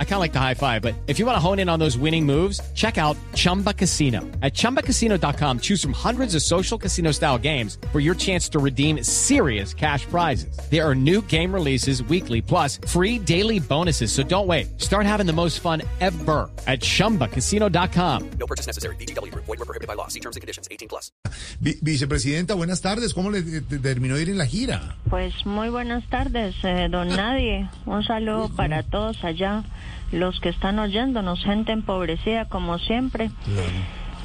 I kind of like the high five, but if you want to hone in on those winning moves, check out Chumba Casino. At ChumbaCasino.com, choose from hundreds of social casino style games for your chance to redeem serious cash prizes. There are new game releases weekly, plus free daily bonuses. So don't wait. Start having the most fun ever at ChumbaCasino.com. No purchase necessary. BGW. Void were prohibited by law. See terms and conditions. 18 plus. Vi- vicepresidenta, buenas tardes. ¿Cómo le eh, terminó de ir en la gira? Pues muy buenas tardes, eh, don Nadie. Un saludo para todos allá, los que están oyéndonos, gente empobrecida como siempre.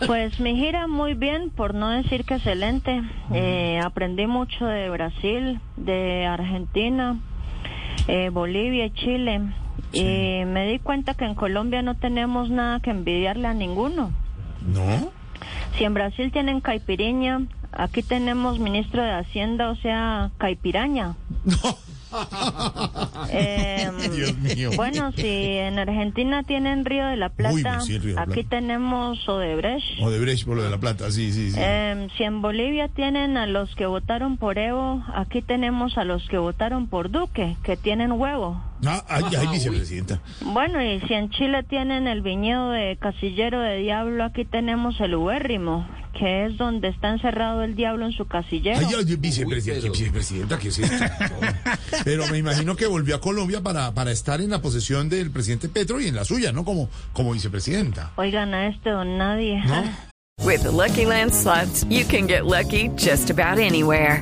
Pues mi gira muy bien, por no decir que excelente. Eh, aprendí mucho de Brasil, de Argentina, eh, Bolivia y Chile. Y me di cuenta que en Colombia no tenemos nada que envidiarle a ninguno. ¿No? Si en Brasil tienen caipiriña, aquí tenemos ministro de Hacienda, o sea, caipiraña. Em, Dios mío. Bueno, si en Argentina tienen Río de la Plata, Uy, sí, Río aquí Plata. tenemos Odebrecht. Odebrecht por lo de la plata, sí, sí, sí. Em, si en Bolivia tienen a los que votaron por Evo, aquí tenemos a los que votaron por Duque, que tienen huevo. Ah, ay, ay, vicepresidenta. Bueno, y si en Chile tienen el viñedo de Casillero de Diablo, aquí tenemos el Ubérrimo, que es donde está encerrado el diablo en su casillero. Ay, ay, vicepresidenta, vicepresidenta, ¿qué es esto? Pero me imagino que volvió a Colombia para, para estar en la posesión del presidente Petro y en la suya, ¿no? Como, como vicepresidenta. Oigan a este don nadie. ¿No? With the Lucky Land slots, you can get lucky just about anywhere.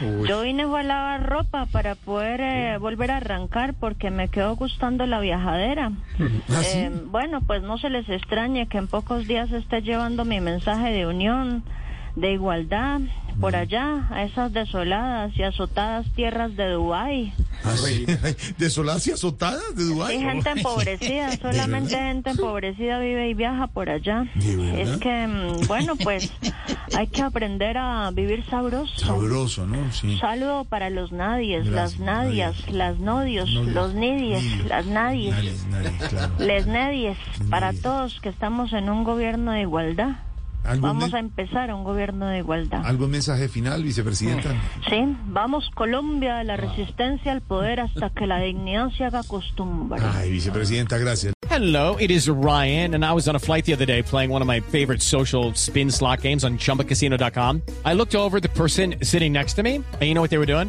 Yo vine fue a lavar ropa para poder eh, volver a arrancar porque me quedó gustando la viajadera. ¿Ah, sí? Eh, bueno, pues no se les extrañe que en pocos días esté llevando mi mensaje de unión, de igualdad, por allá, a esas desoladas y azotadas tierras de Dubái. Ah. Ay, Desoladas y azotadas de Dubái. Hay gente empobrecida, solamente gente empobrecida vive y viaja por allá. Es que, mm, bueno, pues hay que aprender a vivir sabroso. Sabroso, ¿no? Sí. Saludo para los nadies, Gracias, las nadias, las nodios, Nodios, los nidies, nidios. las nadies, Nadie, nadie, claro. les nedies, para Nadies. todos que estamos en un gobierno de igualdad. ¿Algún, Vamos a empezar un gobierno de igualdad. ¿Algún mensaje final, vicepresidenta? Sí, vamos Colombia de la resistencia al poder hasta que la dignidad se haga costumbre. Ay, vicepresidenta, gracias. Hello, it is Ryan, and I was on a flight the other day playing one of my favorite social spin slot games on chumbacasino.com. I looked over at the person sitting next to me, and you know what they were doing?